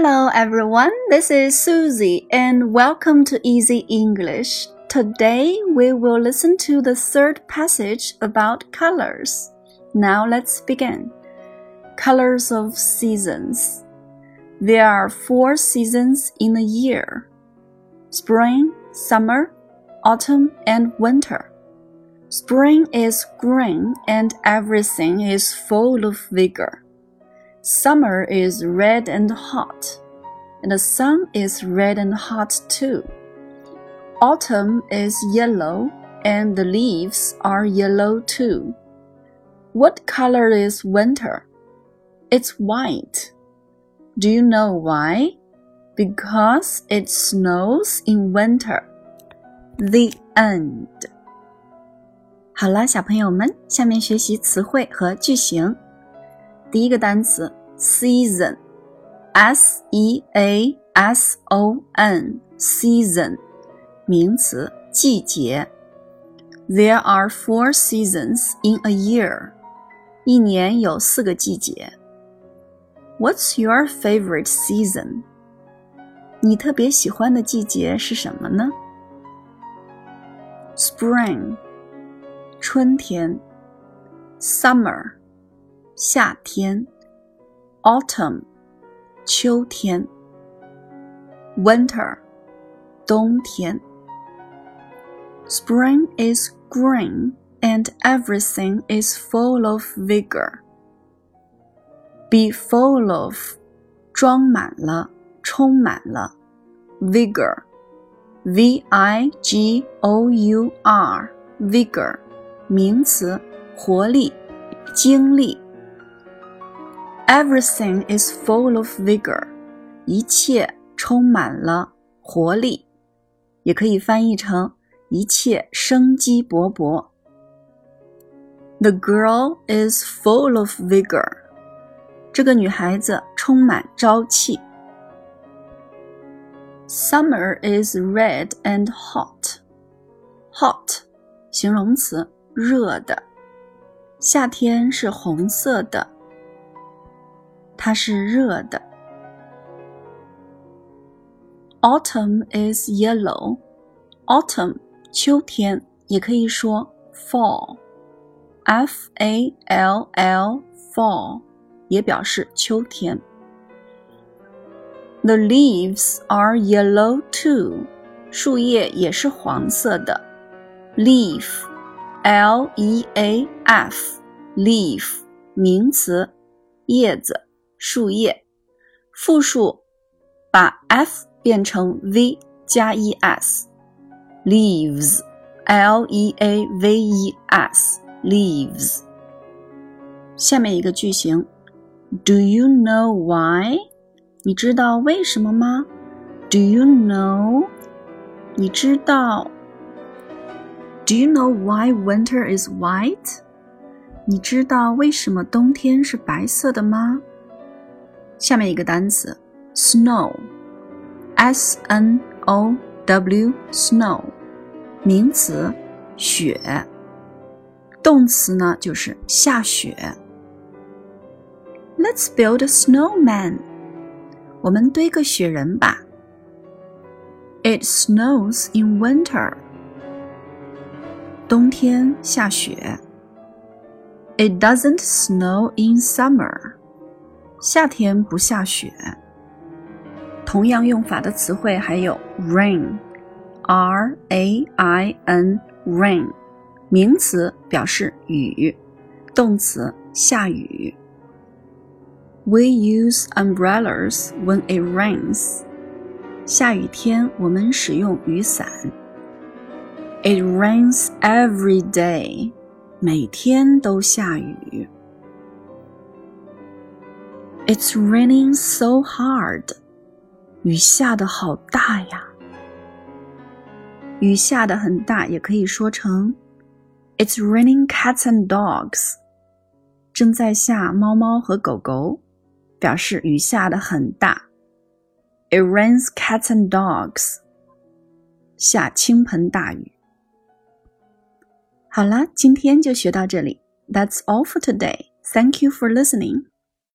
Hello everyone, this is Susie and welcome to Easy English. Today we will listen to the third passage about colors. Now let's begin. Colors of seasons. There are four seasons in a year spring, summer, autumn, and winter. Spring is green and everything is full of vigor. Summer is red and hot, and the sun is red and hot too. Autumn is yellow, and the leaves are yellow too. What color is winter? It's white. Do you know why? Because it snows in winter. The end. 好了，小朋友们，下面学习词汇和句型。 第一个单词 season，s e a s o n，season，名词，季节。There are four seasons in a year，一年有四个季节。What's your favorite season？你特别喜欢的季节是什么呢？Spring，春天。Summer。 夏天，autumn，秋天；winter，冬天。Spring is green and everything is full of vigor. Be full of，装满了，充满了，vigor，v i g o u r，vigor，名词，活力，精力。 Everything is full of vigor，一切充满了活力，也可以翻译成一切生机勃勃。The girl is full of vigor，这个女孩子充满朝气。Summer is red and hot，hot，形容词，热的。夏天是红色的。它是热的。Autumn is yellow. Autumn 秋天也可以说 fall，f a l l fall 也表示秋天。The leaves are yellow too. 树叶也是黄色的。Leaf，l e a f，leaf 名词，叶子。 树叶，复数把 f 变成 v 加 e s，leaves，l e a v e s，leaves。下面一个句型，Do you know why？你知道为什么吗？Do you know？你知道？Do you know why winter is white？你知道为什么冬天是白色的吗？ 下面一个单词，snow，s n o w，snow，名词，雪。动词呢就是下雪。Let's build a snowman。我们堆个雪人吧。It snows in winter。冬天下雪。It doesn't snow in summer。 夏天不下雪。同样用法的词汇还有 rain，r a i n，rain，名词表示雨，动词下雨。We use umbrellas when it rains。下雨天我们使用雨伞。It rains every day。每天都下雨。It's raining so hard，雨下的好大呀。雨下的很大，也可以说成 It's raining cats and dogs，正在下猫猫和狗狗，表示雨下的很大。It rains cats and dogs，下倾盆大雨。好了，今天就学到这里。That's all for today. Thank you for listening.